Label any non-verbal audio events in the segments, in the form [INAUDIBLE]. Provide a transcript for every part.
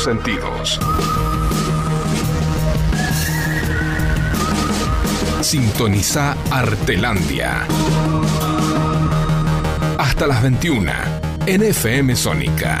sentidos. Sintoniza Artelandia. Hasta las 21 en FM Sónica.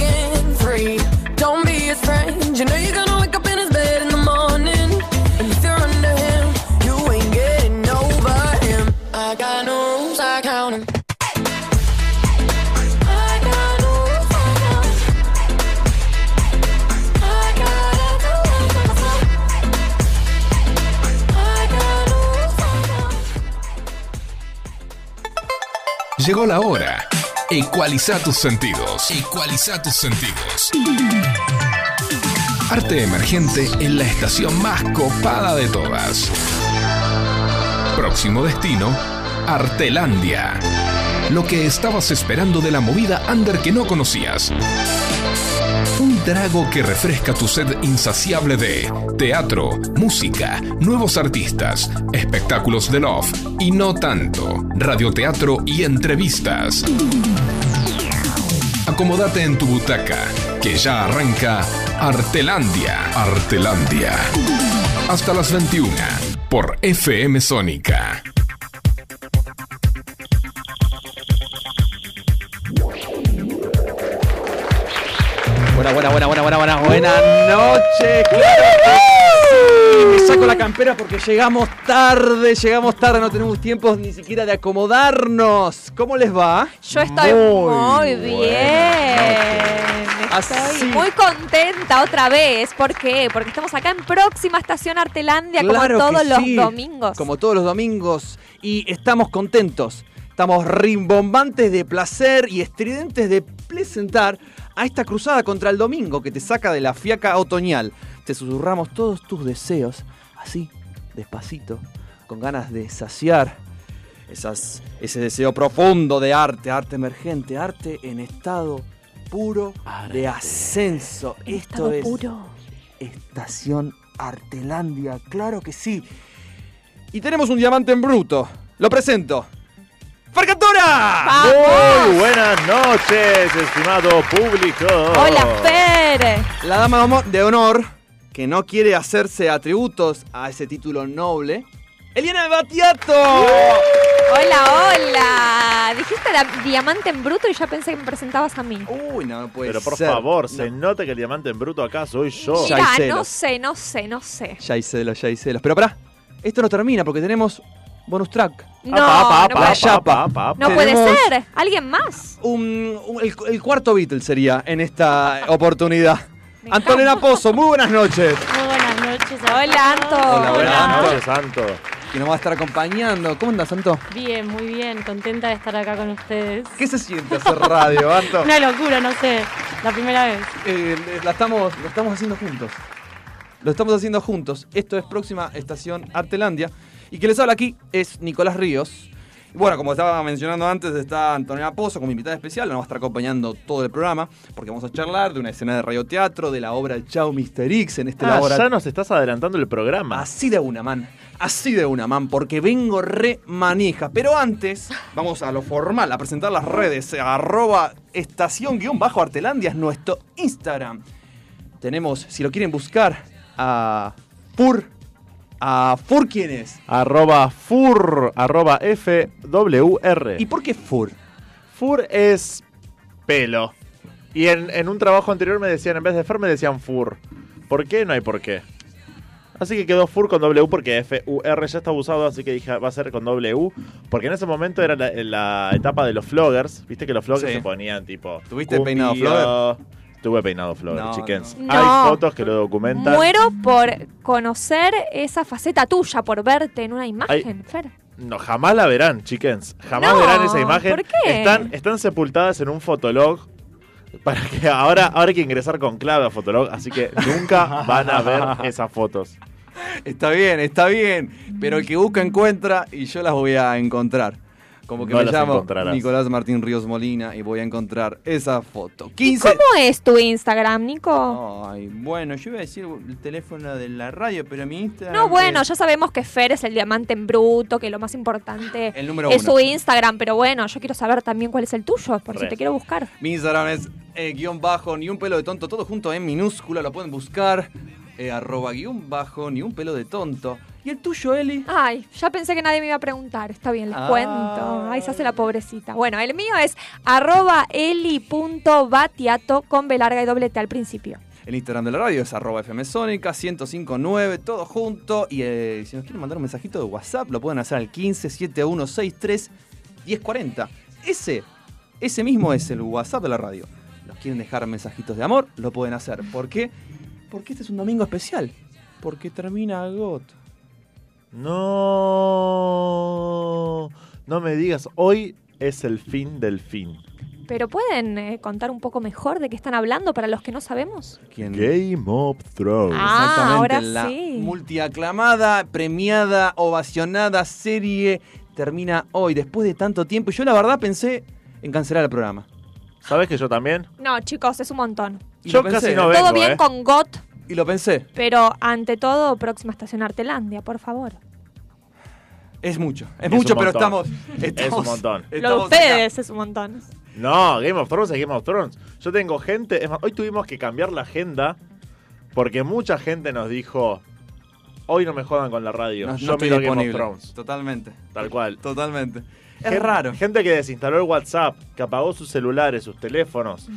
Llegó la hora. Ecualiza tus sentidos. Ecualiza tus sentidos. Arte emergente en la estación más copada de todas. Próximo destino, Artelandia. Lo que estabas esperando de la movida under que no conocías. Un trago que refresca tu sed insaciable de teatro, música, nuevos artistas, espectáculos de love y no tanto, radioteatro y entrevistas. Acomódate en tu butaca, que ya arranca Artelandia. Artelandia. Hasta las 21 por FM Sónica. Buena, buena, buena, buena, buena, buena, buenas noches. Sí. Me saco la campera porque llegamos tarde, llegamos tarde, no tenemos tiempo ni siquiera de acomodarnos. ¿Cómo les va? Yo estoy Muy bien. Así. Estoy muy contenta otra vez. ¿Por qué? Porque estamos acá en próxima estación Artelandia Claro como todos los domingos. Como todos los domingos. Y estamos contentos. Estamos rimbombantes de placer y estridentes de presentar a esta cruzada contra el domingo que te saca de la fiaca otoñal. Te susurramos todos tus deseos, así, despacito, con ganas de saciar esas, ese deseo profundo de arte, arte emergente, arte en estado puro de ascenso. En Esto es puro. Estación Artelandia, claro que sí. Y tenemos un diamante en bruto. Lo presento. ¡Farcatora! Muy buenas noches, estimado público. Hola, Fer. La dama de honor, que no quiere hacerse atributos a ese título noble, Eliana Batiato. Hola, hola. Dijiste la- diamante en bruto y ya pensé que me presentabas a mí. Uy, no, no puede Pero por ser. favor, No. se nota que el diamante en bruto acá soy yo. Mira, no sé, no sé, no sé. Ya hay celos, ya hay celos. Pero pará, esto no termina porque tenemos bonus track. No, Apa, apa, no, puede, no ser. ¿Alguien más? Un, un- el, el cuarto Beatle sería en esta oportunidad. [LAUGHS] Antonella Pozo, muy buenas noches. Muy buenas noches. Hola. Anto. Hola, Buenas Anto. noches, Santo. Que nos va a estar acompañando. ¿Cómo andas, Santo? Bien, muy bien. Contenta de estar acá con ustedes. ¿Qué se siente hacer radio, Anto? [LAUGHS] Una locura, no sé. La primera vez. Eh, la estamos, lo estamos haciendo juntos. Lo estamos haciendo juntos. Esto es próxima estación Artelandia. Y quien les habla aquí es Nicolás Ríos. Y bueno, como estaba mencionando antes, está Antonella Pozo como invitada especial. Nos va a estar acompañando todo el programa. Porque vamos a charlar de una escena de radioteatro, de la obra Chao Mr. X en este Ah, laboratorio. ya nos estás adelantando el programa. Así de una, man. Así de una, man, porque vengo re manija. Pero antes, vamos a lo formal, a presentar las redes. Arroba estación guion bajo Artelandia es nuestro Instagram. Tenemos, si lo quieren buscar, a Fur. ¿A Fur quién es? Arroba fur, arroba FWR. ¿Y por qué Fur? Fur es pelo. Y en, en un trabajo anterior me decían, en vez de Fer, me decían Fur. ¿Por qué? No hay por qué. Así que quedó Fur con W porque F-U-R ya está usado, así que dije, va a ser con W. Porque en ese momento era la, la etapa de los floggers. Viste que los floggers Sí. se ponían tipo. ¿Tuviste peinado flogger? Tuve peinado flogger, No, chickens. no. Hay No. fotos que lo documentan. Muero por conocer esa faceta tuya, por verte en una imagen, Fer. No, jamás la verán, chickens. Jamás No, verán esa imagen. ¿por qué? Están, están sepultadas en un fotolog. Para que ahora, ahora hay que ingresar con clave a Fotolog, así que nunca van a ver [LAUGHS] esas fotos. Está bien, está bien. Pero el que busca encuentra y yo las voy a encontrar. Como que No me llamo encontrarás. Nicolás Martín Ríos Molina y voy a encontrar esa foto. 15. ¿Cómo es tu Instagram, Nico? Ay, bueno, yo iba a decir el teléfono de la radio, pero mi Instagram. No, bueno, es ya sabemos que Fer es el diamante en bruto, que lo más importante [GASPS] el número es uno. su Instagram, pero bueno, yo quiero saber también cuál es el tuyo, por si te quiero buscar. Mi Instagram es eh, guion bajo, ni un pelo de tonto, todo junto en minúscula, lo pueden buscar. Eh, arroba guion bajo, ni un pelo de tonto. ¿Y el tuyo, Eli? Ay, ya pensé que nadie me iba a preguntar. Está bien, les Ah. cuento. Ay, se hace la pobrecita. Bueno, el mío es arroba eli.batiato con B larga y doble T al principio. El Instagram de la radio es arroba fmsónica 1059, todo junto. Y eh, si nos quieren mandar un mensajito de WhatsApp, lo pueden hacer al 157163 1040. Ese, ese mismo es el WhatsApp de la radio. Nos quieren dejar mensajitos de amor, lo pueden hacer. ¿Por qué? Porque este es un domingo especial. Porque termina GOT. No, no me digas, hoy es el fin del fin. Pero ¿pueden eh, contar un poco mejor de qué están hablando para los que no sabemos? ¿Quién? Game of Thrones. Ah, Exactamente, ahora la sí. multiaclamada, premiada, ovacionada serie termina hoy, después de tanto tiempo. Y yo la verdad pensé en cancelar el programa. ¿Sabes que yo también? No, chicos, es un montón. Y Yo lo pensé, casi no ¿eh? Vengo, todo bien eh. con GOT, Y lo pensé. pero ante todo, próxima estación Artelandia, por favor. Es mucho, es, Es mucho, un pero montón. estamos, estamos. un montón. Lo de estamos ustedes es un montón. No, Game of Thrones es Game of Thrones. Yo tengo gente, es más, hoy tuvimos que cambiar la agenda porque mucha gente nos dijo, hoy no me jodan con la radio, acá. No, yo no estoy miro Game of disponible. Thrones. Totalmente. Tal cual. Totalmente. Es raro. Gente que desinstaló el WhatsApp, que apagó sus celulares, sus teléfonos.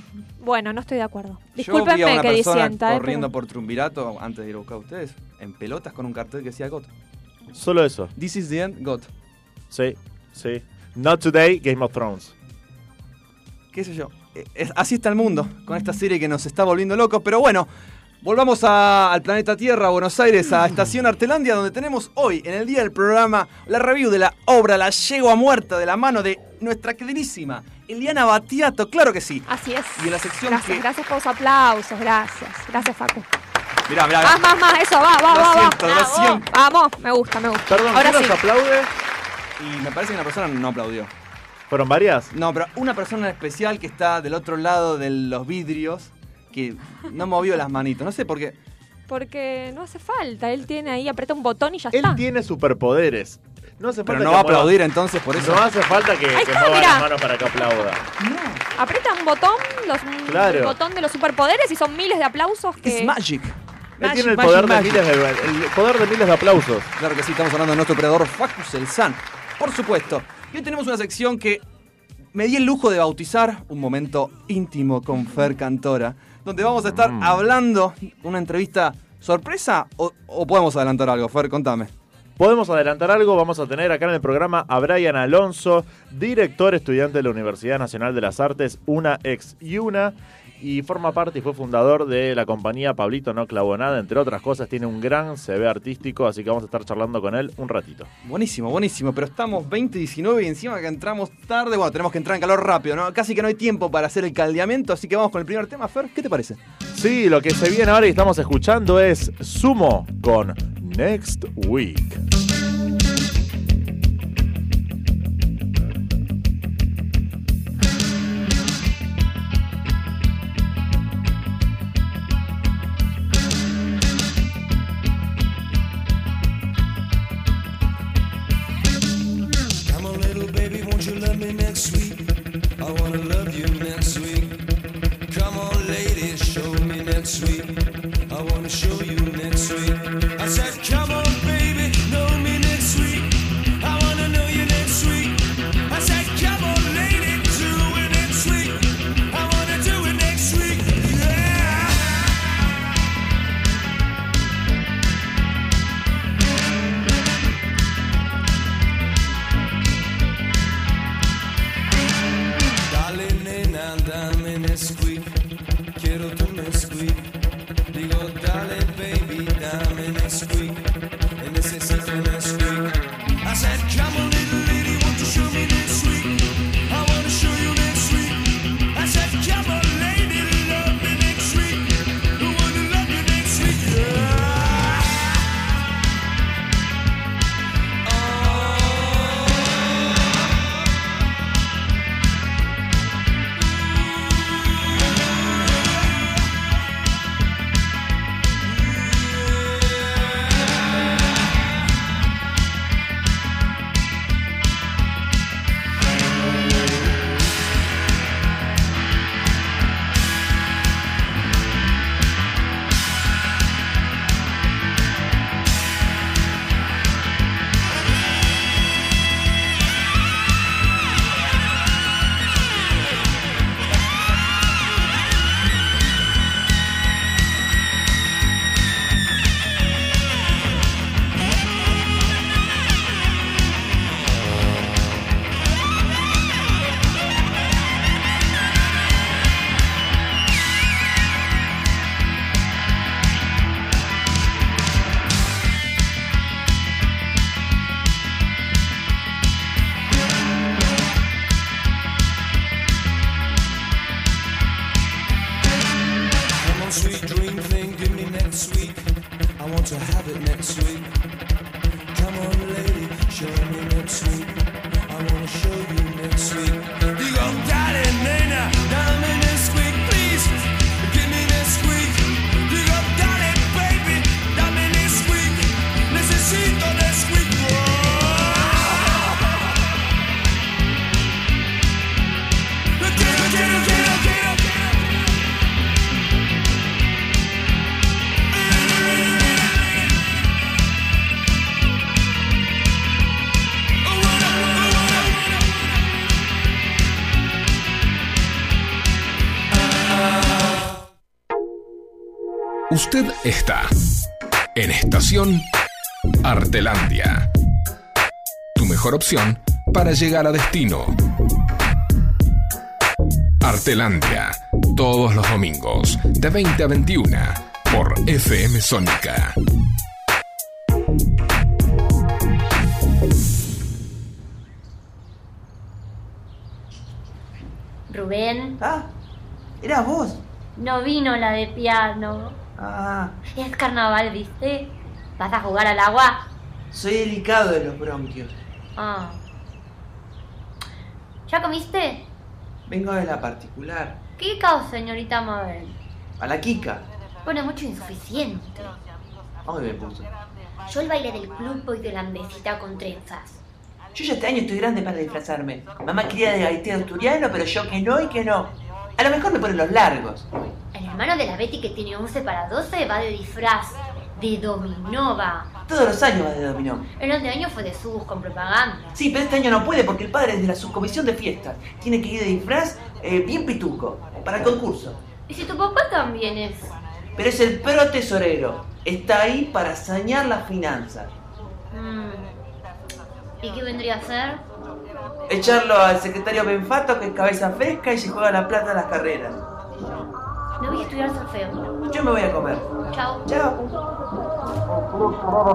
Bueno, no estoy de acuerdo. Yo vi a Discúlpenme una que persona disienta. eh, corriendo pero- por Triunvirato antes de ir a buscar a ustedes, en pelotas con un cartel que decía GOT. Solo eso. This is the end, GOT. Sí, sí. Not today, Game of Thrones. qué sé yo. Eh, así está el mundo con esta serie que nos está volviendo locos. Pero bueno, volvamos a- al planeta Tierra, a Buenos Aires, a Estación Artelandia, donde tenemos hoy, en el día del programa, la review de la obra La Yegua Muerta de la mano de nuestra queridísima Eliana Batiato. Claro que sí. Así es. Y en la sección Gracias, que- gracias por los aplausos, gracias. Gracias, Facu. Mirá, mirá. Más, más, más, eso, va, va, Lo va, siento, va. lo Vamos, siento. Vamos, me gusta, me gusta. Perdón, Ahora ¿quién sí. aplaude? Y me parece que una persona no aplaudió. ¿Fueron varias? No, pero una persona en especial que está del otro lado de los vidrios, que no movió las manitos. No sé por qué. Porque no hace falta. Él tiene ahí, aprieta un botón y ya Él está. tiene superpoderes. No hace Pero falta no que va a mueva- aplaudir entonces por eso. No hace falta que, Ahí que está, mueva mirá. las manos para que aplauda. Aprieta un botón, los, Claro. el botón de los superpoderes y son miles de aplausos que... Es magic. Él Magic, tiene el magic, poder, de magic. miles de, el poder de miles de aplausos. Claro que sí, estamos hablando de nuestro operador Facus Elsan. Por supuesto. Y hoy tenemos una sección que me di el lujo de bautizar un momento íntimo con Fer Cantora, donde vamos a estar Mm. hablando una entrevista sorpresa o, o podemos adelantar algo, Fer, contame. Podemos adelantar algo, vamos a tener acá en el programa a Brian Alonso, director estudiante de la Universidad Nacional de las Artes, una ex y una, y forma parte y fue fundador de la compañía Pablito No Clavo Nada, entre otras cosas, tiene un gran CV artístico, así que vamos a estar charlando con él un ratito. Buenísimo, buenísimo, pero estamos 2019 y encima que entramos tarde, bueno, tenemos que entrar en calor rápido, ¿no? Casi que no hay tiempo para hacer el caldeamiento, así que vamos con el primer tema, Fer, ¿qué te parece? Sí, lo que se viene ahora y estamos escuchando es Sumo con Next Week. Usted está en estación Artelandia. Tu mejor opción para llegar a destino. Artelandia, todos los domingos, de 20 a 21, por FM Sónica. Rubén, Ah, eras vos. no vino la de piano. Ah, Es carnaval, ¿viste? ¿Vas a jugar al agua? soy delicado de los bronquios. Ah. ¿Ya comiste? Vengo de la particular. ¿Qué caos, señorita Mabel? A la Kika. Pone mucho insuficiente. Hoy me puso. Yo el baile del club voy de lambecita con trenzas. Yo ya este año estoy grande para disfrazarme. Mamá quería de gaitero asturiano, pero yo que no y que no. A lo mejor me ponen los largos. Hermano de la Betty que tiene 11 para 12 va de disfraz. De dominó va. Todos los años va de dominó. El otro año fue de sus con propaganda. Sí, pero este año no puede porque el padre es de la subcomisión de fiestas. Tiene que ir de disfraz eh, bien pituco para el concurso. ¿Y si tu papá también es? Pero es el pro tesorero. Está ahí para sanear las finanzas. Mm. ¿Y qué vendría a ser? Echarlo al secretario Benfato que es cabeza fresca y se juega la plata a las carreras. Me voy a estudiar solfeo. Yo me voy a comer. Chao. Chao.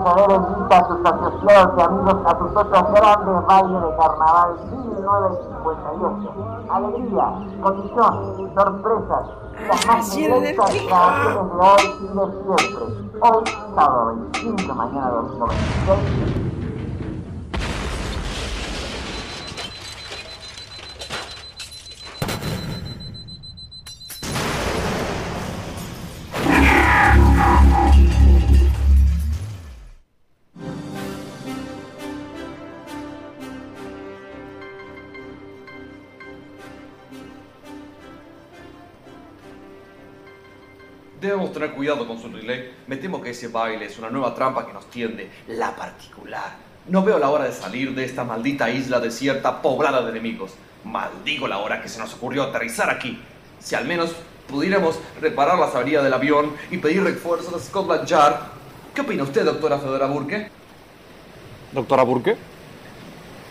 saber invita a sus asociados y amigos a sus otros grandes bailes de carnaval 1958. Alegría, condición, sorpresas y las más violentas grabaciones de hoy y de siempre. Hoy, sábado 25, mañana domingo 26. Tener cuidado con su relay. Me temo que ese baile es una nueva trampa que nos tiende, la particular. No veo la hora de salir de esta maldita isla desierta poblada de enemigos. Maldigo la hora que se nos ocurrió aterrizar aquí. Si al menos pudiéramos reparar las averías del avión y pedir refuerzos a Scotland Yard. ¿Qué opina usted, doctora Fedora Burke? Doctora Burke.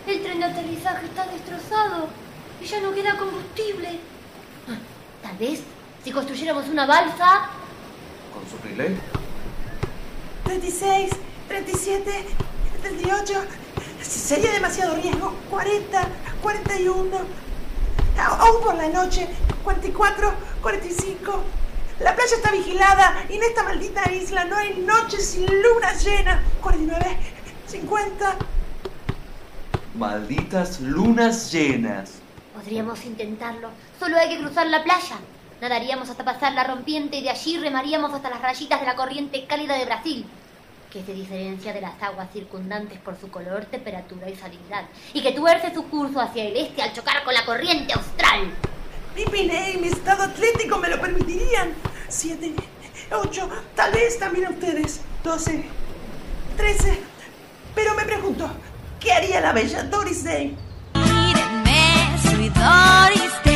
El tren de aterrizaje está destrozado y ya no queda combustible. Ah, Tal vez si construyéramos una balsa. ¿Con su relay? 36, 37, 38. Sería demasiado riesgo. 40, 41. A- Aún por la noche. 44, 45. La playa está vigilada y en esta maldita isla no hay noches sin luna llena. 49, 50. Malditas lunas llenas. Podríamos intentarlo. Solo hay que cruzar la playa. Nadaríamos hasta pasar la rompiente y de allí remaríamos hasta las rayitas de la corriente cálida de Brasil, que se diferencia de las aguas circundantes por su color, temperatura y salinidad, y que tuerce su curso hacia el este al chocar con la corriente austral. Mi Piney, mi estado atlético me lo permitirían. 7, 8, tal vez también ustedes. 12, 13. Pero me pregunto, ¿qué haría la bella Doris Day? Mírenme, soy Doris Day,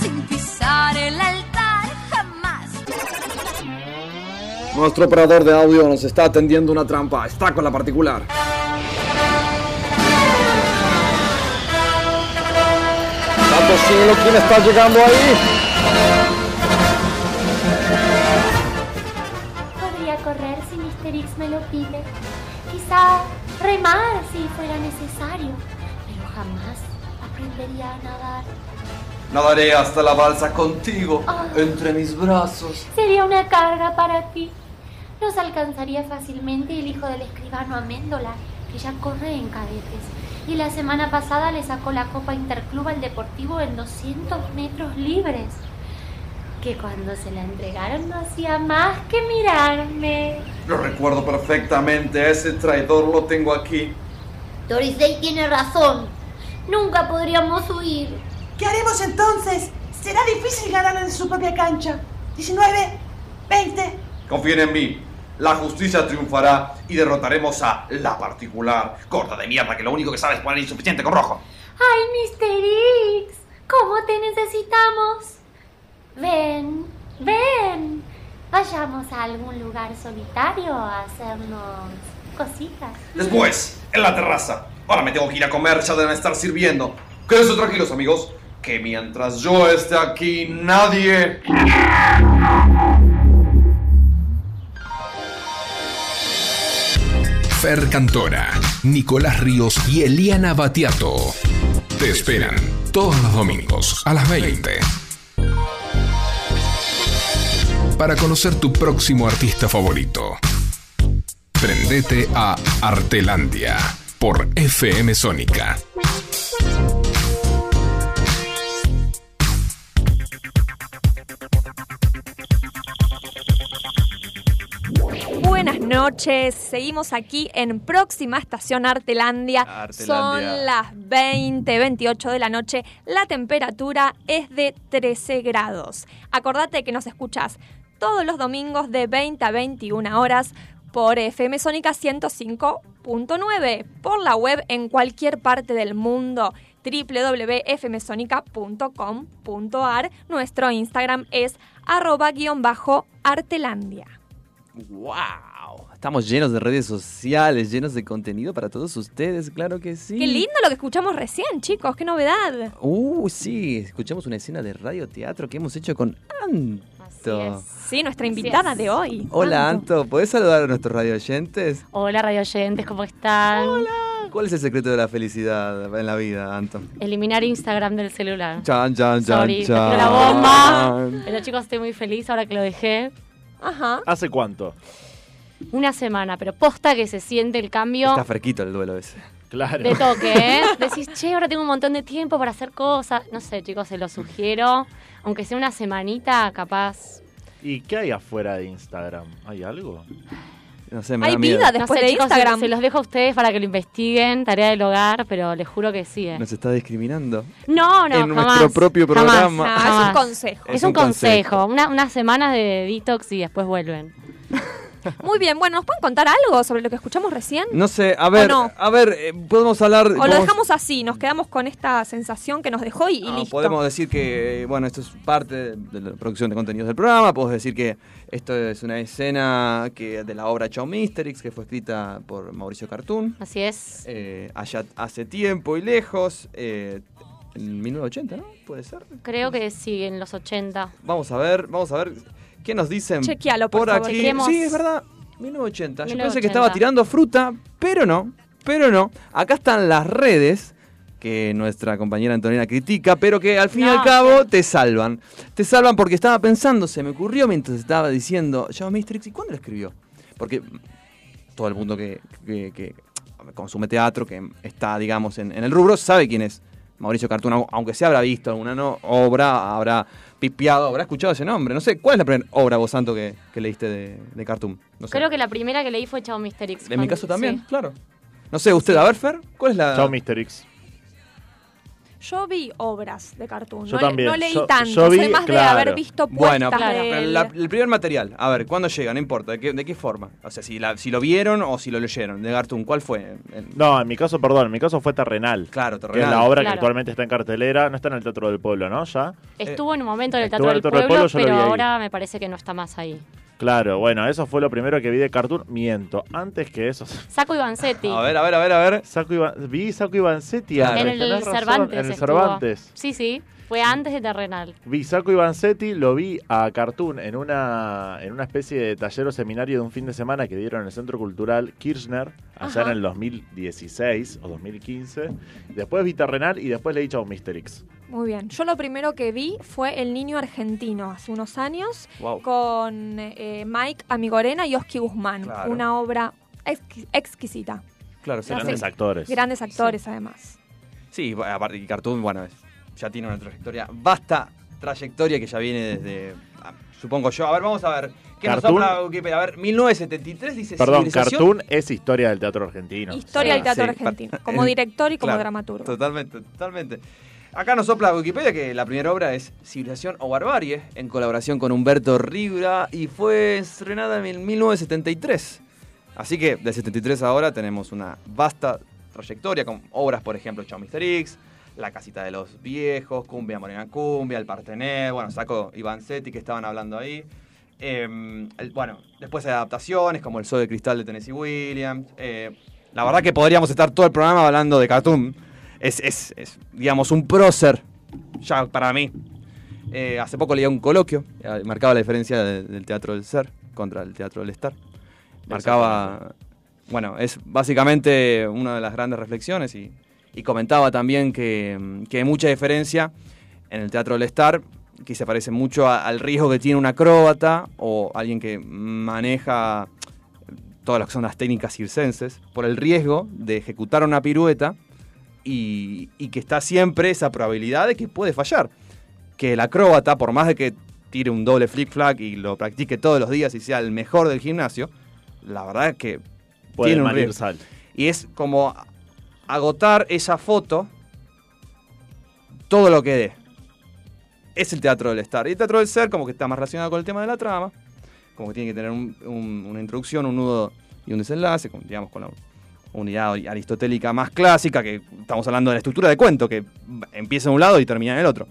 sin pisar el altar jamás. Nuestro operador de audio nos está atendiendo una trampa. Está con la particular. Santo cielo, ¿quién está llegando ahí? Podría correr si Mr. X me lo pide. Quizá remar si fuera necesario. Pero jamás aprendería a nadar. Nadaré hasta la balsa contigo, Ah. entre mis brazos. Sería una carga para ti. Nos alcanzaría fácilmente el hijo del escribano Améndola, que ya corre en cadetes. Y la semana pasada le sacó la Copa Interclub al Deportivo en 200 metros libres. Que cuando se la entregaron no hacía más que mirarme. Lo recuerdo perfectamente. Ese traidor lo tengo aquí. Doris Day tiene razón. Nunca podríamos huir. ¿Qué haremos entonces? Será difícil ganar en su propia cancha. 19, 20. Confíen en mí. La justicia triunfará y derrotaremos a la particular. Corta de mierda que lo único que sabe es poner insuficiente con rojo. ¡Ay, Mr. X! ¿Cómo te necesitamos? Ven, ven. Vayamos a algún lugar solitario a hacernos cositas. Después, en la terraza. Ahora me tengo que ir a comer, ya deben estar sirviendo. Quédense tranquilos, amigos. Que mientras yo esté aquí, nadie. Fer Cantora, Nicolás Ríos y Eliana Batiato. Te esperan todos los domingos a las 20. Para conocer tu próximo artista favorito. Prendete a Artelandia por FM Sónica. Buenas noches. Seguimos aquí en próxima estación Artelandia. Artelandia. Son las 20, 28 de la noche. La temperatura es de 13 grados. Acordate que nos escuchas todos los domingos de 20 a 21 horas por FM Sónica 105.9, por la web en cualquier parte del mundo www.fmsonica.com.ar. Nuestro Instagram es arroba guion bajo artelandia. ¡Wow! Estamos llenos de redes sociales, llenos de contenido para todos ustedes, claro que sí. Qué lindo lo que escuchamos recién, chicos, qué novedad. Uh, sí, escuchamos una escena de radioteatro que hemos hecho con Anto. Sí, nuestra invitada de hoy. Hola Anto, ¿podés saludar a nuestros radio oyentes? Hola, radio oyentes, ¿cómo están? Hola. ¿Cuál es el secreto de la felicidad en la vida, Anto? Eliminar Instagram del celular. Chan, chan, chan, Sorry, chan. la bomba. Pero chicos, estoy muy feliz ahora que lo dejé. Ajá. ¿Hace cuánto? Una semana, pero posta que se siente el cambio Está fresquito el duelo ese. Claro. de toque, ¿eh? [LAUGHS] Decís, che, ahora tengo un montón de tiempo para hacer cosas. No sé, chicos, se lo sugiero. Aunque sea una semanita, capaz. ¿Y qué hay afuera de Instagram? ¿Hay algo? No sé, me Hay da miedo. vida No después sé, de chicos, Instagram. Se, los dejo a ustedes para que lo investiguen, tarea del hogar, pero les juro que sí. ¿eh? Nos está discriminando. No, no, En jamás, nuestro propio jamás, programa. Ah, es jamás. un consejo. Es, un consejo, Una, unas semanas de detox y después vuelven. [LAUGHS] Muy bien, bueno, ¿nos pueden contar algo sobre lo que escuchamos recién? No sé, a ver, no? a ver, eh, podemos hablar... ¿O lo dejamos así? Nos quedamos con esta sensación que nos dejó y, y No, listo. podemos decir que, bueno, esto es parte de la producción de contenidos del programa. Podemos decir que esto es una escena que de la obra Chao Misterix, que fue escrita por Mauricio Cartoon. Así es. Eh, allá hace tiempo y lejos, eh, en 1980, ¿no? Puede ser. Creo que sí, en los 80. Vamos a ver, vamos a ver qué nos dicen Chequealo, por por favor. aquí. Sí, es verdad, 1980. Yo pensé 1980. que estaba tirando fruta, pero no, pero no. Acá están las redes que nuestra compañera Antonina critica, pero que al fin y al cabo te salvan. Te salvan porque estaba pensando, se me ocurrió mientras estaba diciendo, Chao Mistrix, ¿y cuándo lo escribió? Porque todo el mundo que, que- que consume teatro, que está, digamos, en, en el rubro, sabe quién es Mauricio Cartún, au- aunque se habrá visto alguna no, obra, habrá pipiado, habrá escuchado ese nombre. No sé, ¿cuál es la primera obra, vos santo, que, que leíste de, de Cartoon? No sé. Creo que la primera que leí fue Chao Misterix. En mi caso también, sí. claro. No sé, usted, a ver, Fer, ¿cuál es la...? Chao, Mr. Yo vi obras de cartoon. Yo no, le- también. no leí Yo- tanto. yo vi, soy más de claro. haber visto Bueno, del- la- el primer material, a ver, ¿cuándo llega? No importa, ¿de qué, de qué forma? O sea, si, la- si lo vieron o si lo leyeron, de Cartoon, ¿cuál fue? En- No, en mi caso, perdón, en mi caso fue Terrenal. Claro, Que es Terrenal. la obra que actualmente está en cartelera. No está en el Teatro del Pueblo, ¿no? Ya. Estuvo en un momento en el Teatro del Teatro del Pueblo, Pueblo, yo lo pero ahora me parece que no está más ahí. Claro, bueno, eso fue lo primero que vi de Cartoon. Miento, antes que eso. [LAUGHS] Saco Ivancetti. A ver, a ver, a ver, a ver. Saco vi Saco Ivancetti Claro. antes, en el Cervantes. En el estuvo. Cervantes. Sí, sí. Fue antes de Terrenal. Vi Saco Ivancetti, lo vi a Cartoon en una, en una especie de taller o seminario de un fin de semana que dieron en el Centro Cultural Kirchner, allá Ajá. en el 2016 o 2015. Después vi Terrenal y después leí Chao Misterix. Muy bien. Yo lo primero que vi fue El Niño Argentino, hace unos años, Wow. con eh, Mike Amigorena y Oski Guzmán. Claro. Una obra exqui- exquisita. Claro, sí. Grandes Sí. actores. Grandes actores, además. Sí, aparte, y Cartoon, bueno, es- ya tiene una trayectoria, vasta trayectoria que ya viene desde, ah, supongo yo. A ver, vamos a ver. ¿Qué nos Cartoon- sopla Wikipedia? A ver, 1973 dice Perdón. Cartoon es historia del teatro argentino. Historia del teatro sí, argentino, como [LAUGHS] director y como claro, dramaturgo. Totalmente, totalmente. Acá nos sopla Wikipedia que la primera obra es Civilización o Barbarie, en colaboración con Humberto Ribra, y fue estrenada en 1973. Así que del 73 a ahora tenemos una vasta trayectoria con obras, por ejemplo, Chao Mister X, La Casita de los Viejos, Cumbia Morena Cumbia, El Partener, bueno, saco Ivancetti que estaban hablando ahí. Eh, el- bueno, después hay adaptaciones como El Sol de Cristal de Tennessee Williams. Eh, la verdad que podríamos estar todo el programa hablando de Cartoon. Es, es- es, digamos, un prócer, ya para mí. Eh, hace poco leía un coloquio, eh, marcaba la diferencia de- del teatro del ser contra el teatro del estar. Marcaba, bueno, es básicamente una de las grandes reflexiones y, y comentaba también que, mm, que hay mucha diferencia en el teatro del estar, que se parece mucho a- al riesgo que tiene un acróbata o alguien que maneja todas las que son las técnicas circenses, por el riesgo de ejecutar una pirueta y, y que está siempre esa probabilidad de que puede fallar. Que el acróbata, por más de que tire un doble flick flag y lo practique todos los días y sea el mejor del gimnasio, la verdad que Puede tiene un riesgo. sal. Y es como agotar esa foto todo lo que dé. Es el teatro del estar. Y el teatro del ser como que está más relacionado con el tema de la trama, como que tiene que tener un- un- una introducción, un nudo y un desenlace, con, digamos con la unidad aristotélica más clásica, que estamos hablando de la estructura de cuento, que empieza en un lado y termina en el otro.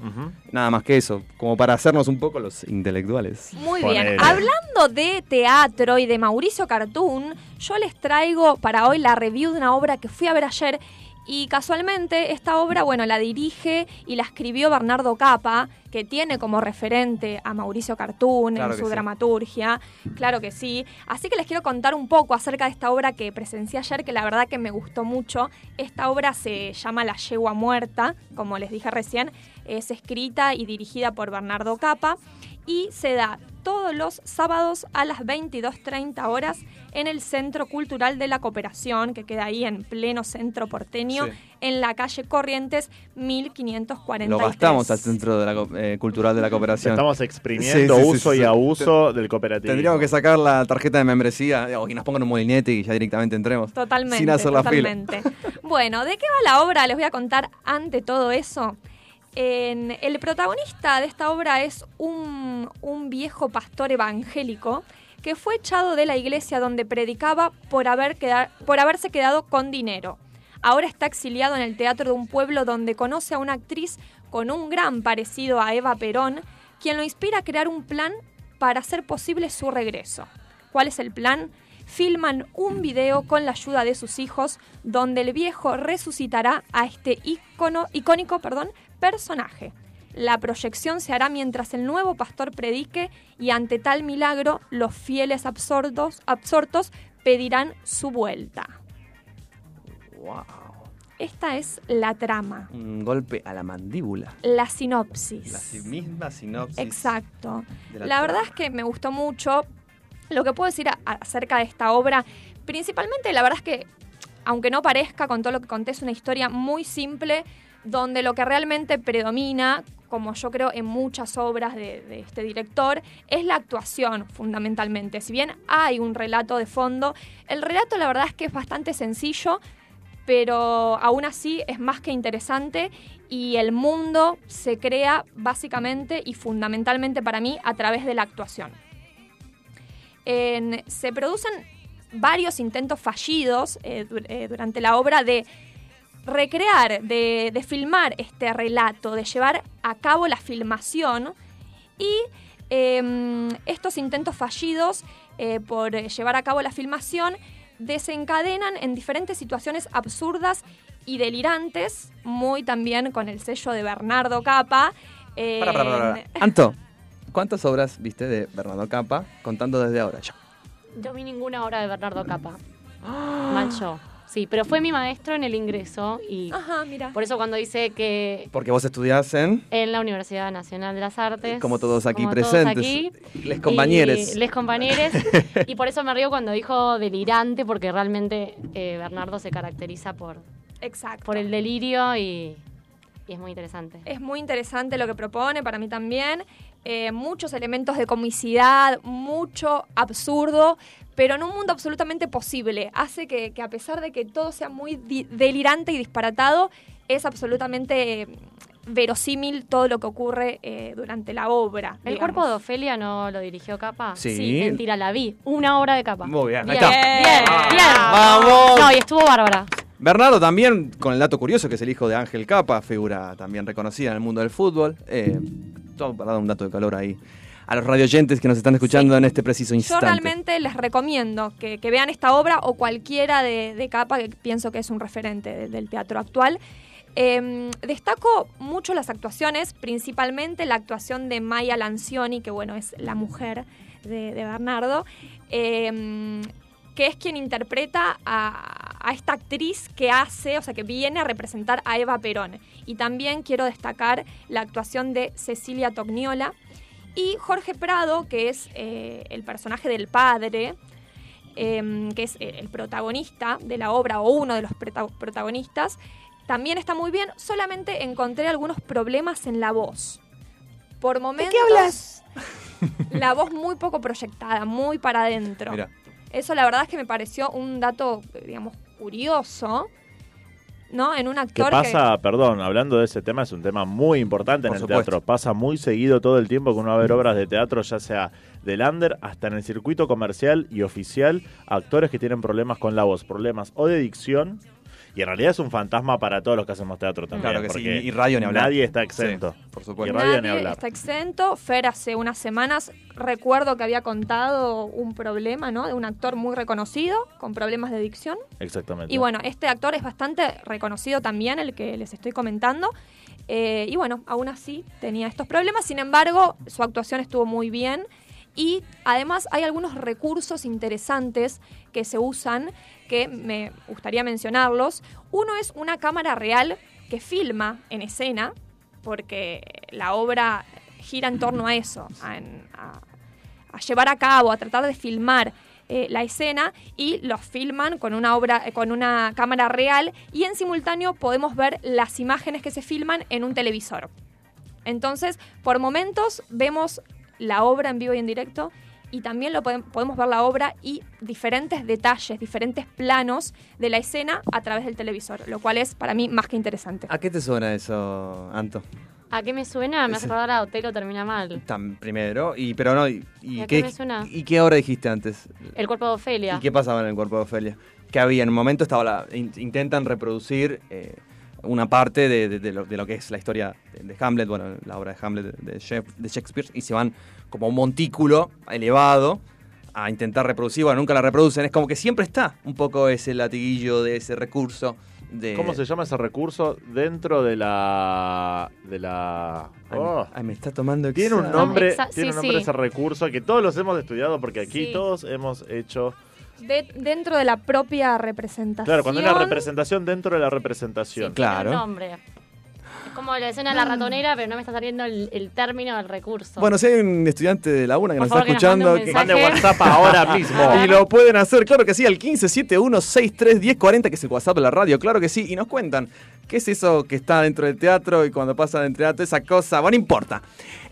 Nada más que eso, como para hacernos un poco los intelectuales. Muy bien. Hablando de teatro y de Mauricio Cartoon, yo les traigo para hoy la review de una obra que fui a ver ayer. Y casualmente esta obra, bueno, la dirige y la escribió Bernardo Capa, que tiene como referente a Mauricio Claro en su sí. dramaturgia. Claro que sí. Así que les quiero contar un poco acerca de esta obra que presencié ayer, que la verdad que me gustó mucho. Esta obra se llama La Yegua Muerta, como les dije recién. Es escrita y dirigida por Bernardo Capa y se da todos los sábados a las 22.30 horas en el Centro Cultural de la Cooperación, que queda ahí en pleno centro porteño, Sí. en la calle Corrientes 1543. Lo gastamos al Centro de la eh, Cultural de la Cooperación. Estamos exprimiendo uso y abuso del cooperativismo. Tendríamos que sacar la tarjeta de membresía o que nos pongan un molinete y ya directamente entremos. Totalmente. Sin hacer la fila. totalmente. bueno, ¿de qué va la obra? Les voy a contar ante todo eso. El protagonista de esta obra es un, viejo pastor evangélico que fue echado de la iglesia donde predicaba por, haber por haberse quedado con dinero. Ahora está exiliado en el teatro de un pueblo donde conoce a una actriz con un gran parecido a Eva Perón, quien lo inspira a crear un plan para hacer posible su regreso. ¿Cuál es el plan? Filman un video con la ayuda de sus hijos donde el viejo resucitará a este icónico perdón, personaje. La proyección se hará mientras el nuevo pastor predique y ante tal milagro los fieles absortos, absortos pedirán su vuelta. Wow. Esta es la trama, Un golpe a la mandíbula. la sinopsis. La misma sinopsis. Exacto. La, la verdad es que me gustó mucho. Lo que puedo decir acerca de esta obra, principalmente la verdad es que, aunque no parezca con todo lo que conté, es una historia muy simple, donde lo que realmente predomina, como yo creo en muchas obras de, este director, es la actuación fundamentalmente. Si bien hay un relato de fondo, el relato la verdad es que es bastante sencillo, pero aún así es más que interesante y el mundo se crea básicamente y fundamentalmente para mí a través de la actuación. Se producen varios intentos fallidos eh, eh, durante la obra de recrear, de, de filmar este relato, de llevar a cabo la filmación y em, estos intentos fallidos eh, por llevar a cabo la filmación desencadenan en diferentes situaciones absurdas y delirantes, muy también con el sello de Bernardo Capa. eh, Para, para, para, para. Anto, [LAUGHS] ¿cuántas obras viste de Bernardo Capa contando desde ahora? Ya. Yo vi ninguna obra de Bernardo Capa. Mal yo. Sí, pero fue mi maestro en el ingreso y Ajá, mira. por eso cuando dice que Porque vos estudiás en, en la Universidad Nacional de las Artes, como todos aquí como todos presentes, aquí, les compañeros. les compañeros, [LAUGHS] y por eso me río cuando dijo delirante, porque realmente eh, Bernardo se caracteriza por, Exacto. por el delirio y, y es muy interesante. Es muy interesante lo que propone, para mí también. Eh, muchos elementos de comicidad, mucho absurdo, pero en un mundo absolutamente posible. Hace que, que a pesar de que todo sea muy delirante y disparatado, es absolutamente eh, verosímil todo lo que ocurre eh, durante la obra. ¿El digamos. cuerpo de Ofelia no lo dirigió Capa? Sí. mentira, la vi. Una obra de Capa. Muy bien, ahí está. bien, bien. ¡Vamos! No, y estuvo bárbara. Bernardo también, con el dato curioso que es el hijo de Ángel Capa, figura también reconocida en el mundo del fútbol. Eh, todo para dar un dato de calor ahí a los radioyentes que nos están escuchando en este preciso Yo instante. realmente les recomiendo que, que vean esta obra o cualquiera de, de capa que pienso que es un referente de- del teatro actual. Eh, destaco mucho las actuaciones, principalmente la actuación de Maya Lancioni, que bueno, es la mujer de, de Bernardo, eh, que es quien interpreta a, a esta actriz que hace, o sea, que viene a representar a Eva Perón. Y también quiero destacar la actuación de Cecilia Togniola, y Jorge Prado, que es eh, el personaje del padre, em, que es eh, el protagonista de la obra o uno de los prota- protagonistas, también está muy bien. Solamente encontré algunos problemas en la voz. Por momentos. hablas? [LAUGHS] La voz muy poco proyectada, muy para adentro. Mira. Eso la verdad es que me pareció un dato, digamos, curioso, ¿no? En un Que actor pasa, perdón, hablando de ese tema, es un tema muy importante Por en el supuesto. teatro. Pasa muy seguido todo el tiempo que uno va a ver obras de teatro, ya sea del under hasta en el circuito comercial y oficial, actores que tienen problemas con la voz, problemas o de dicción. Y en realidad es un fantasma para todos los que hacemos teatro también. Claro que sí, porque y radio ni hablar. Nadie está exento. Sí, por Y supuesto. radio ni Nadie hablar. está exento. Fer hace unas semanas recuerdo que había contado un problema, ¿no? De un actor muy reconocido con problemas de dicción. Exactamente. Y bueno, este actor es bastante reconocido también, el que les estoy comentando. Eh, y bueno, aún así tenía estos problemas. Sin embargo, su actuación estuvo muy bien. Y además hay algunos recursos interesantes que se usan que me gustaría mencionarlos. Uno es una cámara real que filma en escena, porque la obra gira en torno a eso, a, a- llevar a cabo, a tratar de filmar eh, la escena y los filman con una obra, con una cámara real y en simultáneo podemos ver las imágenes que se filman en un televisor. Entonces, por momentos vemos la obra en vivo y en directo y también lo podem- podemos ver la obra y diferentes detalles, diferentes planos de la escena a través del televisor, lo cual es para mí más que interesante. ¿A qué te suena eso, Anto? ¿A qué me suena? Me hace acordar a Otelo termina mal. Tan primero, y pero no, y, y ¿Y a qué, qué me suena? ¿y qué hora dijiste antes? El cuerpo de Ofelia. ¿Y qué pasaba en el cuerpo de Ofelia? Que había, en un momento estaba la, in- intentan reproducir eh, una parte de, de- de lo, de lo que es la historia de, Hamlet, bueno, la obra de Hamlet de, Shakespeare, y se van como a un montículo elevado a intentar reproducir, bueno, nunca la reproducen, es como que siempre está un poco ese latiguillo de ese recurso. De, ¿Cómo se llama ese recurso dentro de la. de la. Ay, Oh. ay, me está tomando Tiene un nombre, Exa- tiene sí, un nombre sí. ese recurso que todos los hemos estudiado porque aquí Sí. todos hemos hecho. De- dentro de la propia representación. Claro, cuando hay una representación dentro de la representación. Un nombre. Es como la escena de la ratonera, pero no me está saliendo el, el término del recurso. Bueno, si hay un estudiante de la UNA que Por nos favor, está que nos mande escuchando, un que. Mande WhatsApp ahora [LAUGHS] mismo. Y lo pueden hacer, claro que sí, al 1571631040, que es el WhatsApp de la radio, claro que sí. Y nos cuentan qué es eso que está dentro del teatro y cuando pasa dentro del teatro, esa cosa. Bueno, no importa.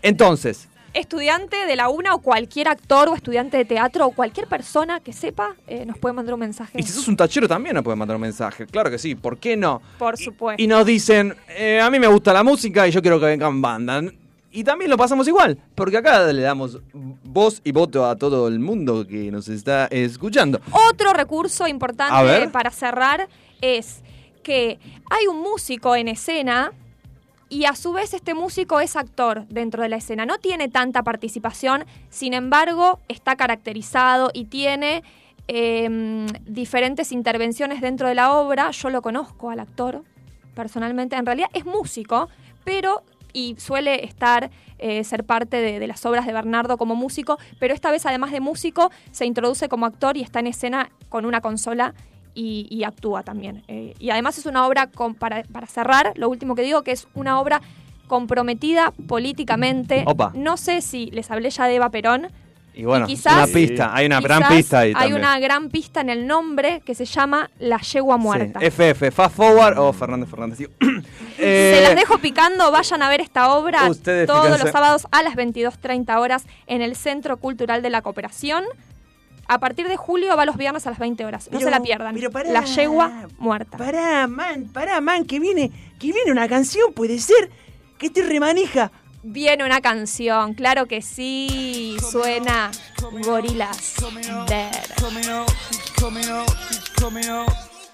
Entonces, Estudiante de la UNA o cualquier actor o estudiante de teatro o cualquier persona que sepa, eh, nos puede mandar un mensaje. y si sos un tachero también nos pueden mandar un mensaje, claro que sí, ¿por qué no? Por supuesto. Y nos dicen, eh, a mí me gusta la música y yo quiero que vengan bandas. Y también lo pasamos igual, porque acá le damos voz y voto a todo el mundo que nos está escuchando. Otro recurso importante para cerrar es que hay un músico en escena y a su vez este músico es actor dentro de la escena. No tiene tanta participación, sin embargo está caracterizado y tiene eh, diferentes intervenciones dentro de la obra. Yo lo conozco al actor personalmente. En realidad es músico, pero y suele estar, eh, ser parte de las obras de Bernardo como músico, pero esta vez además de músico se introduce como actor y está en escena con una consola y, y actúa también. Eh, y además es una obra, con- para, para cerrar, lo último que digo, que es una obra comprometida políticamente. Opa. No sé si les hablé ya de Eva Perón. Y bueno, quizás- una pista, hay una gran pista ahí Hay también. una gran pista en el nombre que se llama La Yegua Muerta. Sí, FF, Fast Forward o Fernández Fernández. digo. [COUGHS] Se Eh, las dejo picando, vayan a ver esta obra todos fíjense. los sábados a las 22.30 horas en el Centro Cultural de la Cooperación. A partir de julio va los viernes a las 20 horas. No se la pierdan. pero pará. La yegua muerta. Pará, man, pará, man, que viene, que viene una canción, puede ser. Que estoy remanija. Viene una canción, claro que sí. Suena Gorilas Dead.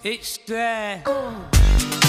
it's there. You've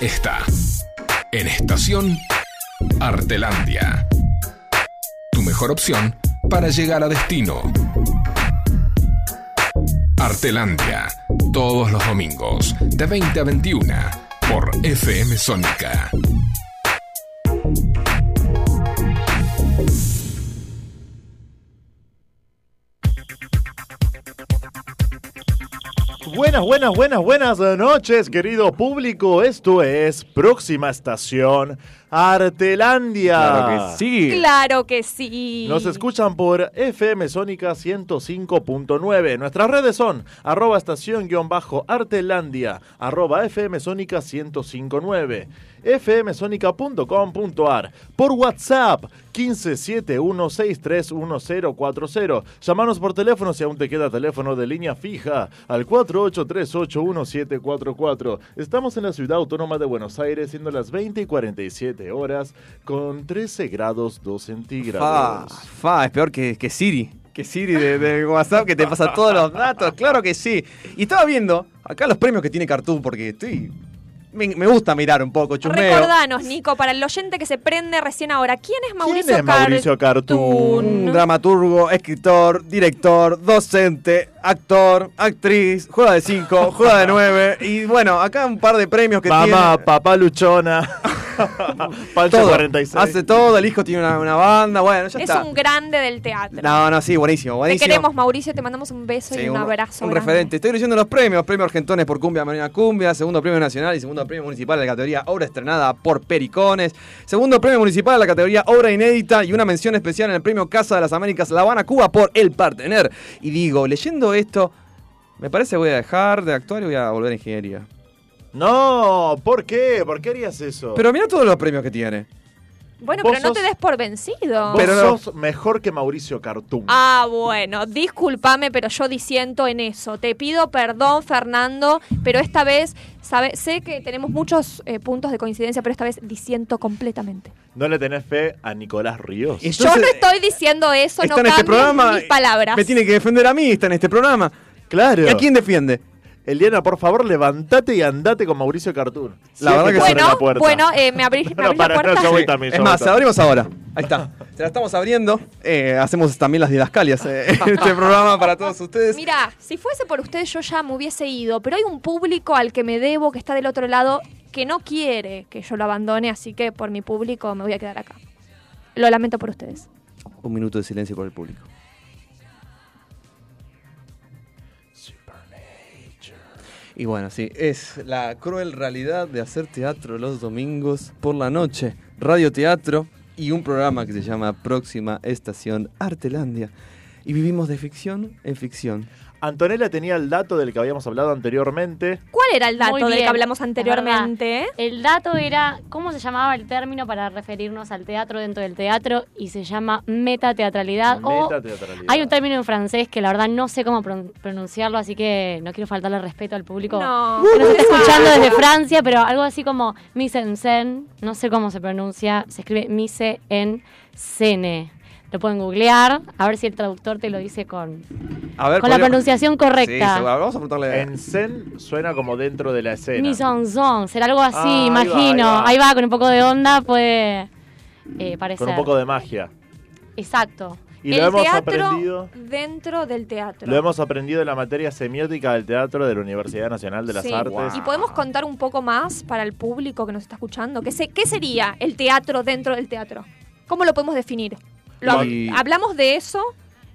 está en estación Artelandia. Tu mejor opción para llegar a destino. Artelandia, todos los domingos, de 20 a 21, por FM Sónica. Buenas, buenas, buenas, buenas noches, querido público. Esto es Próxima Estación Artelandia. Claro que sí. Claro que sí. Nos escuchan por FM Sónica 105.9. Nuestras redes son arroba estación-artelandia, arroba FM Sónica 1059, fmsonica.com.ar, por WhatsApp 1571631040. Llámanos por teléfono si aún te queda teléfono de línea fija al 48381744. Estamos en la ciudad autónoma de Buenos Aires, siendo las 20 y 47 horas, con 13 grados 2 Fa, centígrados. fa, es peor que, que Siri. Que Siri de, de WhatsApp que te pasa todos los datos. Claro que sí. Y estaba viendo acá los premios que tiene Cartoon porque estoy. Me, me gusta mirar un poco, chusmeo. Recordanos, Nico, para el oyente que se prende recién ahora, ¿quién es Mauricio, es Mauricio Cartoon? Un dramaturgo, escritor, director, docente, actor, actriz, juega de 5, juega de 9. Y bueno, acá un par de premios que Mamá, tiene. papá luchona. [LAUGHS] [LAUGHS] Pancho Todo. 46. Hace todo, el hijo tiene una, una banda, bueno, ya Es está. un grande del teatro. No, no, sí, buenísimo, Te buenísimo. queremos, Mauricio, te mandamos un beso Sí, y un, abrazo. Un grande. referente. Estoy leyendo los premios. Premio Argentones por Cumbia Marina Cumbia. Segundo premio nacional y segundo premio municipal de la categoría Obra estrenada por Pericones. Segundo premio municipal de la categoría Obra inédita. Y una mención especial en el premio Casa de las Américas La Habana, Cuba por El Partener. Y digo, leyendo esto, me parece que voy a dejar de actuar y voy a volver a ingeniería. No, ¿por qué? ¿Por qué harías eso? Pero mira todos los premios que tiene. Bueno, pero no te des por vencido. Vos sos mejor que Mauricio Cartoon. Ah, bueno, discúlpame, pero yo disiento en eso. Te pido perdón, Fernando, pero esta vez, sabe, sé que tenemos muchos eh, puntos de coincidencia, pero esta vez disiento completamente. ¿No le tenés fe a Nicolás Ríos? yo no estoy diciendo eso, no está en este programa. mis palabras. Me tiene que defender a mí, está en este programa. Claro. ¿Y a quién defiende? Eliana, por favor, levántate y andate con Mauricio Cartoon. La verdad que te abre Bueno, la puerta. bueno, eh, me abrís, [LAUGHS] me abrís la no, puerta. yo voy también, Es yo más, también. abrimos ahora. Ahí está. Se la estamos abriendo. Eh, hacemos también las didascalias eh, [LAUGHS] en este programa para todos ustedes. Mira, si fuese por ustedes yo ya me hubiese ido, pero hay un público al que me debo que está del otro lado que no quiere que yo lo abandone, así que por mi público me voy a quedar acá. Lo lamento por ustedes. Un minuto de silencio por el público. Y bueno, sí, es la cruel realidad de hacer teatro los domingos por la noche, radio teatro y un programa que se llama Próxima Estación Artelandia. y vivimos de ficción en ficción. Antonella tenía el dato del que habíamos hablado anteriormente. ¿Cuál era el dato del que hablamos la anteriormente? El dato era cómo se llamaba el término para referirnos al teatro dentro del teatro y se llama metateatralidad. o Metateatralidad. hay un término en francés que la verdad no sé cómo pron- pronunciarlo, así que no quiero faltarle respeto al público No. que nos está escuchando desde Francia, pero algo así como mise en scène, no sé cómo se pronuncia, se escribe mise en scène. Lo pueden googlear, a ver si el traductor te lo dice con, A ver, con la pronunciación correcta. vamos a preguntarle. En Zen suena como dentro de la escena. Scène, será algo así, Ah, ahí va, imagino. ahí Ahí va. con un poco de onda, puede eh, parecer. Con un poco de magia. Exacto. Y el lo hemos teatro aprendido. dentro del teatro. Lo hemos aprendido en la materia semiótica del teatro de la Universidad Nacional de las Sí. Artes. Y podemos contar un poco más para el público que nos está escuchando. ¿Qué, se- qué sería el teatro dentro del teatro? ¿Cómo lo podemos definir? Lo hab- Y- Hablamos de eso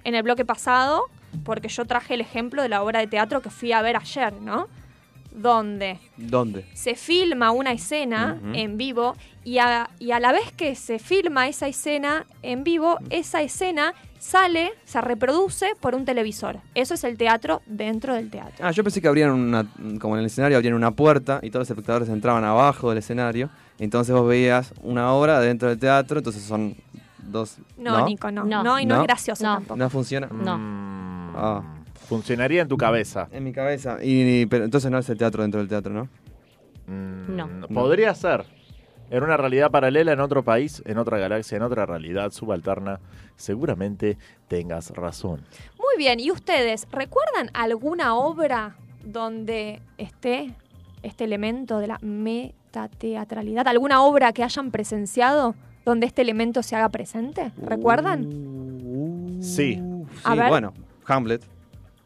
en el bloque pasado, porque yo traje el ejemplo de la obra de teatro que fui a ver ayer, ¿no? Donde ¿Dónde? se filma una escena en vivo y a, y a la vez que se filma esa escena en vivo, esa escena sale, se reproduce por un televisor. Eso es el teatro dentro del teatro. Ah, yo pensé que abrían una, como en el escenario, abrían una puerta y todos los espectadores entraban abajo del escenario. Entonces vos veías una obra dentro del teatro, entonces son dos... No, Nico, no. No, No. y no, ¿No? es gracioso No. tampoco. ¿No funciona? No. Mm, Ah. Funcionaría en tu cabeza. En mi cabeza. Y, pero entonces no es el teatro dentro del teatro, ¿no? Mm, No. Podría ser. En una realidad paralela, en otro país, en otra galaxia, en otra realidad subalterna, seguramente tengas razón. Muy bien, ¿y ustedes recuerdan alguna obra donde esté este elemento de la metateatralidad? ¿Alguna obra que hayan presenciado donde este elemento se haga presente? ¿Recuerdan? Sí. A Sí, ver. bueno, Hamlet,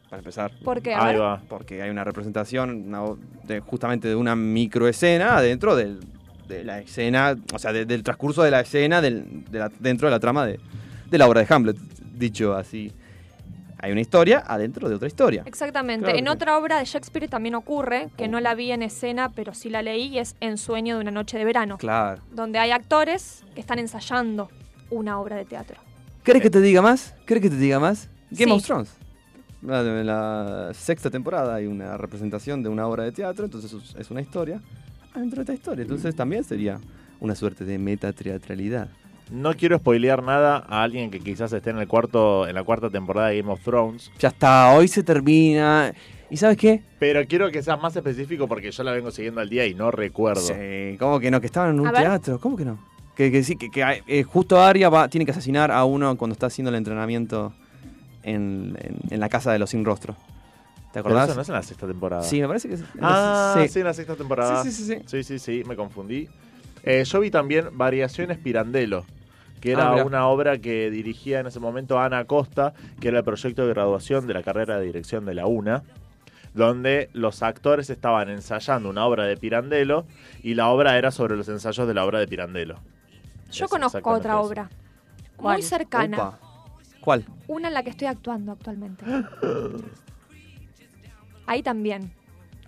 para empezar. ¿Por qué? A Ahí ver. va. Porque hay una representación una de, justamente de una microescena dentro del- de la escena, o sea, de- del transcurso de la escena del- de la- dentro de la trama de, de la obra de Hamlet, dicho así. Hay una historia adentro de otra historia. Exactamente. Claro en sí. otra obra de Shakespeare también ocurre, que no la vi en escena, pero sí la leí, y es En sueño de una noche de verano, Claro. donde hay actores que están ensayando una obra de teatro. ¿Querés que te diga más? ¿Querés que te diga más? Game Sí. of Thrones. La- En la sexta temporada hay una representación de una obra de teatro, entonces es- una historia dentro de esta historia. Entonces también sería una suerte de metateatralidad. No quiero spoilear nada a alguien que quizás esté en el cuarto, en la cuarta temporada de Game of Thrones, Ya está, hoy se termina. ¿Y sabes qué? pero quiero que seas más específico porque yo la vengo siguiendo al día y no recuerdo. Sí, ¿cómo que no? Que estaban en un A ver. teatro. ¿Cómo que no? Que, que sí, que, que, eh, justo Arya va, tiene que asesinar a uno cuando está haciendo el entrenamiento en, en- en la casa de los sin rostro. ¿Te Pero acordás? eso no es en la sexta temporada. Sí, me parece que es. Ah, sí. sí. en la sexta temporada. Sí, sí, sí, sí. Sí, sí, sí, me confundí. Eh, yo vi también Variaciones Pirandello, que Ah, era mirá. una obra que dirigía en ese momento Ana Costa, que era el proyecto de graduación de la carrera de dirección de la UNA, donde los actores estaban ensayando una obra de Pirandello y la obra era sobre los ensayos de la obra de Pirandello. Yo Es conozco otra eso. obra, ¿Cuál? muy cercana, Opa. ¿Cuál? una en la que estoy actuando actualmente. [LAUGHS] Ahí también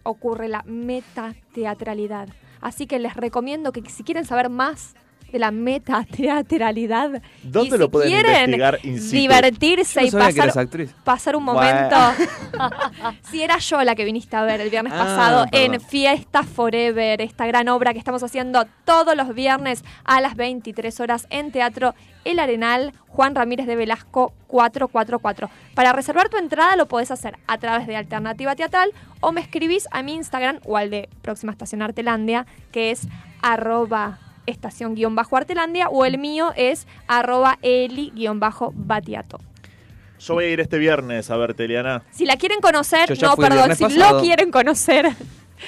ocurre la metateatralidad. Así que les recomiendo que si quieren saber más de la metateatralidad [LAUGHS] ¿Dónde y si lo pueden quieren investigar in situ? divertirse y pasar, actriz. pasar un momento. [LAUGHS] [LAUGHS] si era yo la que viniste a ver el viernes Ah, pasado en. Fiesta Forever, esta gran obra que estamos haciendo todos los viernes a las 23 horas en Teatro El Arenal, Juan Ramírez de Velasco 444. Para reservar tu entrada lo podés hacer a través de Alternativa Teatral o me escribís a mi Instagram o al de Próxima Estación Artelandia, que es arroba estación guion bajo Artelandia o el mío es arroba eli guion bajo batiato. Yo voy a ir este viernes a verte, Eliana. Si la quieren conocer, no, perdón, si pasado. lo quieren conocer,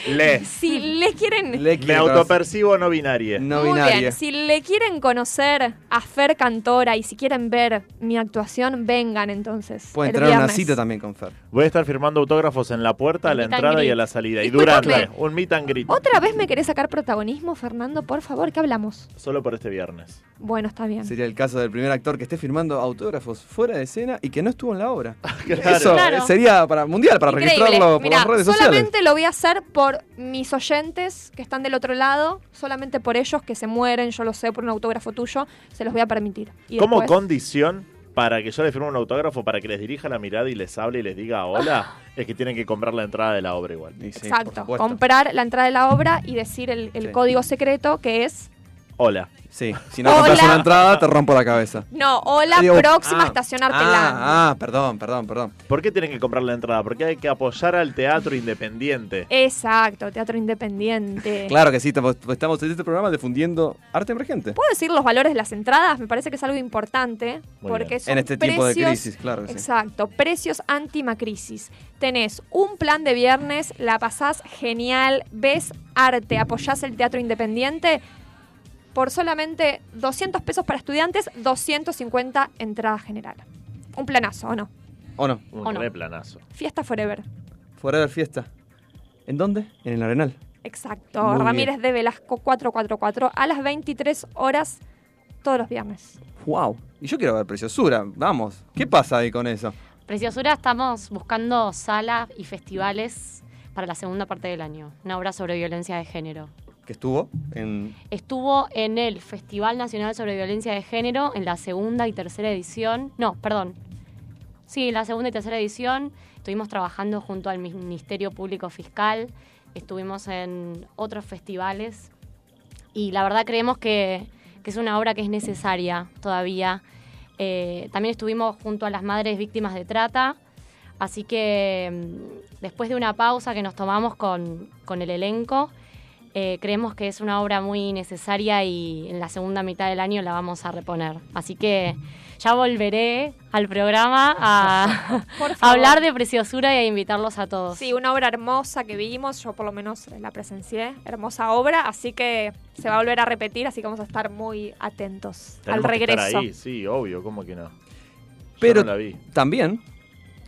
Le. si le quieren... Le Me autopercibo no binaria. No Muy binaria. bien, si le quieren conocer a Fer Cantora y si quieren ver mi actuación, vengan entonces. Pueden el tener una viernes. cita también con Fer. Voy a estar firmando autógrafos en la puerta, a la meet and entrada y greet. a la salida. Y Discúlpame. durante un meet and greet. ¿Otra vez me querés sacar protagonismo, Fernando? Por favor, ¿qué hablamos? Solo por este viernes. Bueno, está bien. Sería el caso del primer actor que esté firmando autógrafos fuera de escena y que no estuvo en la obra. [LAUGHS] Claro. Eso Claro. eh, sería para mundial, para Increíble. registrarlo por Mirá, las redes solamente sociales. lo voy a hacer por mis oyentes que están del otro lado, solamente por ellos que se mueren, yo lo sé, por un autógrafo tuyo, se los voy a permitir. Y Como después- condición para que yo les firme un autógrafo, para que les dirija la mirada y les hable y les diga hola, es que tienen que comprar la entrada de la obra igual. Exacto. Comprar la entrada de la obra y decir el, el Sí. código secreto que es. Hola. Sí, si no compras Hola. una entrada, te rompo la cabeza. No, hola, Digo, próxima ah, estación Artelandia. Ah, ah, perdón, perdón, perdón. ¿Por qué tienen que comprar la entrada? Porque hay que apoyar al teatro independiente. Exacto, teatro independiente. [LAUGHS] Claro que sí, estamos, estamos en este programa difundiendo arte emergente. ¿Puedo decir los valores de las entradas? Me parece que es algo importante. Muy porque bien. son En este tipo de crisis, claro que sí. Exacto, precios anti-macrisis. Tenés un plan de viernes, la pasás genial, ves arte, apoyás el teatro independiente. Por solamente 200 pesos para estudiantes, 250 entrada general. Un planazo, ¿o no? ¿O no? Un ¿O no? planazo. Fiesta Forever. Forever Fiesta. ¿En dónde? En el Arenal. Exacto. Muy Ramírez de Velasco 444 a las 23 horas todos los viernes. ¡Wow! Y yo quiero ver Preciosura. Vamos. ¿Qué pasa ahí con eso? Preciosura, estamos buscando salas y festivales para la segunda parte del año. Una obra sobre violencia de género. Estuvo en. Estuvo en el Festival Nacional sobre Violencia de Género en la segunda y tercera edición. No, perdón. Sí, en la segunda y tercera edición. Estuvimos trabajando junto al Ministerio Público Fiscal. Estuvimos en otros festivales. Y la verdad creemos que, que es una obra que es necesaria todavía. Eh, también estuvimos junto a las madres víctimas de trata. Así que mm, después de una pausa que nos tomamos con, con el elenco, eh, creemos que es una obra muy necesaria y en la segunda mitad del año la vamos a reponer. Así que ya volveré al programa a, [LAUGHS] hablar de preciosura y a invitarlos a todos. Sí, una obra hermosa que vimos, yo por lo menos la presencié, hermosa obra, así que se va a volver a repetir, así que vamos a estar muy atentos Tenemos al que estar regreso. ahí, sí, obvio, ¿cómo que no? Yo Pero no la vi. también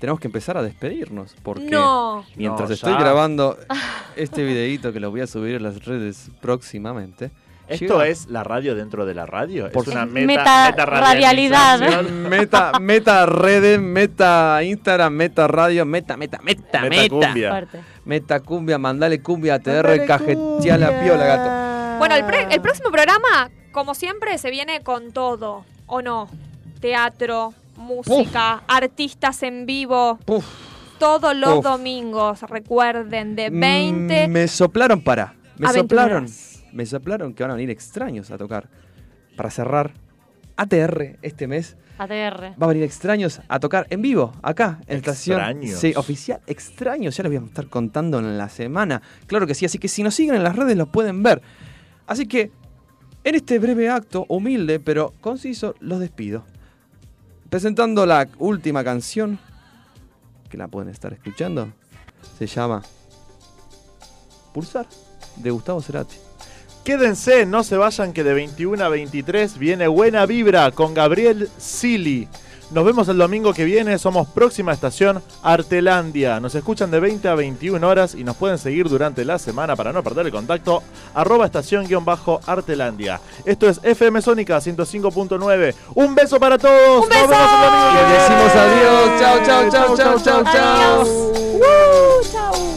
tenemos que empezar a despedirnos. Porque No. mientras No, estoy ya. grabando [LAUGHS] este videíto que lo voy a subir a las redes próximamente. ¿Esto llega- es la radio dentro de la radio? Por es una su- meta, Meta- radialización? [LAUGHS] Meta, meta redes, meta Instagram, meta radio, meta, meta, meta, Meta meta. cumbia. Fuerte. Meta cumbia, mandale cumbia, ATR, cajetea la piola, gato. Bueno, el, pre- el próximo programa, como siempre, se viene con todo, ¿o no? Teatro, música, artistas en vivo. Todos los Uf. domingos, recuerden, de 20 Mm, Me soplaron para. Me a 21 soplaron. Me soplaron que van a venir extraños a tocar. Para cerrar ATR este mes. ATR. Va a venir extraños a tocar en vivo, acá, en estación. Extraños. Sí, oficial, extraños. Ya les voy a estar contando en la semana. Claro que sí, así que si nos siguen en las redes los pueden ver. Así que, en este breve acto, humilde pero conciso, los despido. Presentando la última canción, que la pueden estar escuchando, se llama Pulsar, de Gustavo Cerati. Quédense, no se vayan que de 21 a 23 viene Buena Vibra con Gabriel Sili. Nos vemos el domingo que viene, somos próxima estación Artelandia. Nos escuchan de 20 a 21 horas y nos pueden seguir durante la semana para no perder el contacto. Arroba estación guion bajo Artelandia. Esto es FM Sónica 105.9. Un beso para todos. ¡Un Nos beso! vemos el domingo Y decimos adiós. Chao, chao, chao, chao, chao. Chao.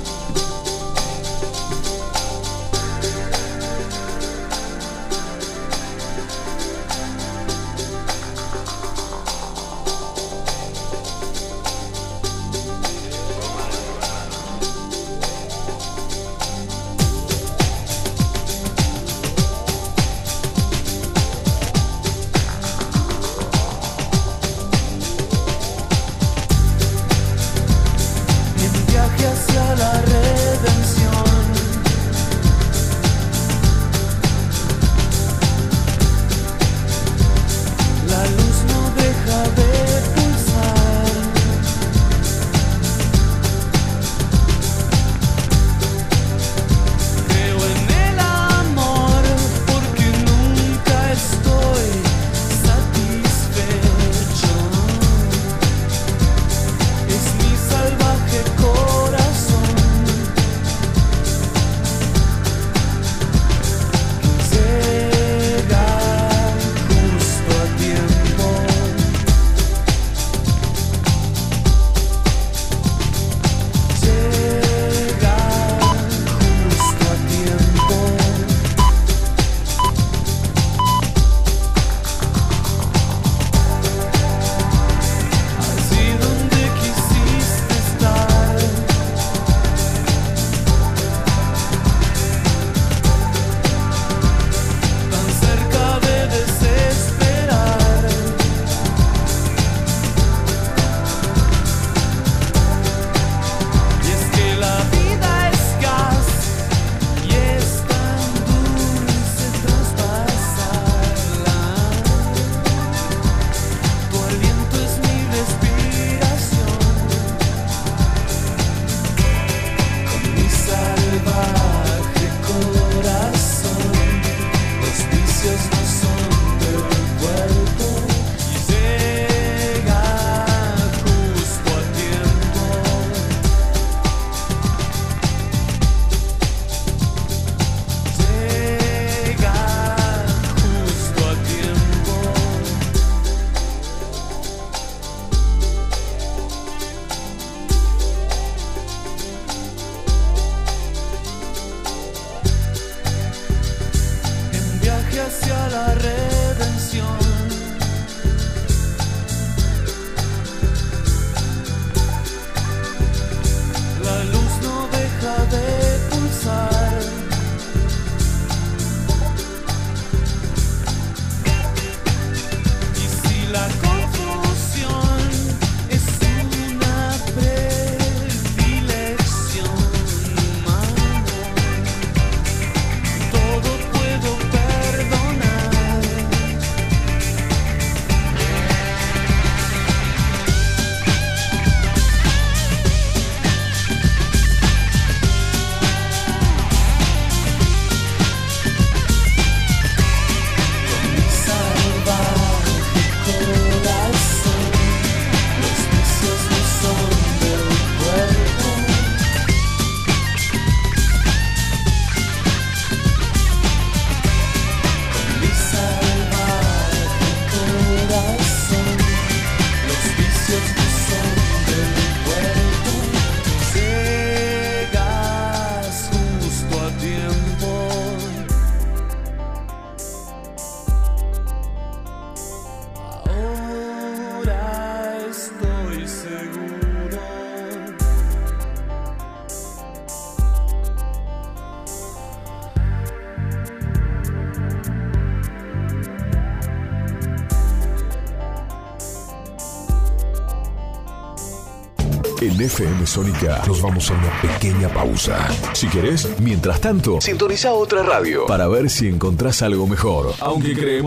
Sónica nos vamos a una pequeña pausa. Si querés, mientras tanto, sintoniza otra radio para ver si encontrás algo mejor. Aunque creemos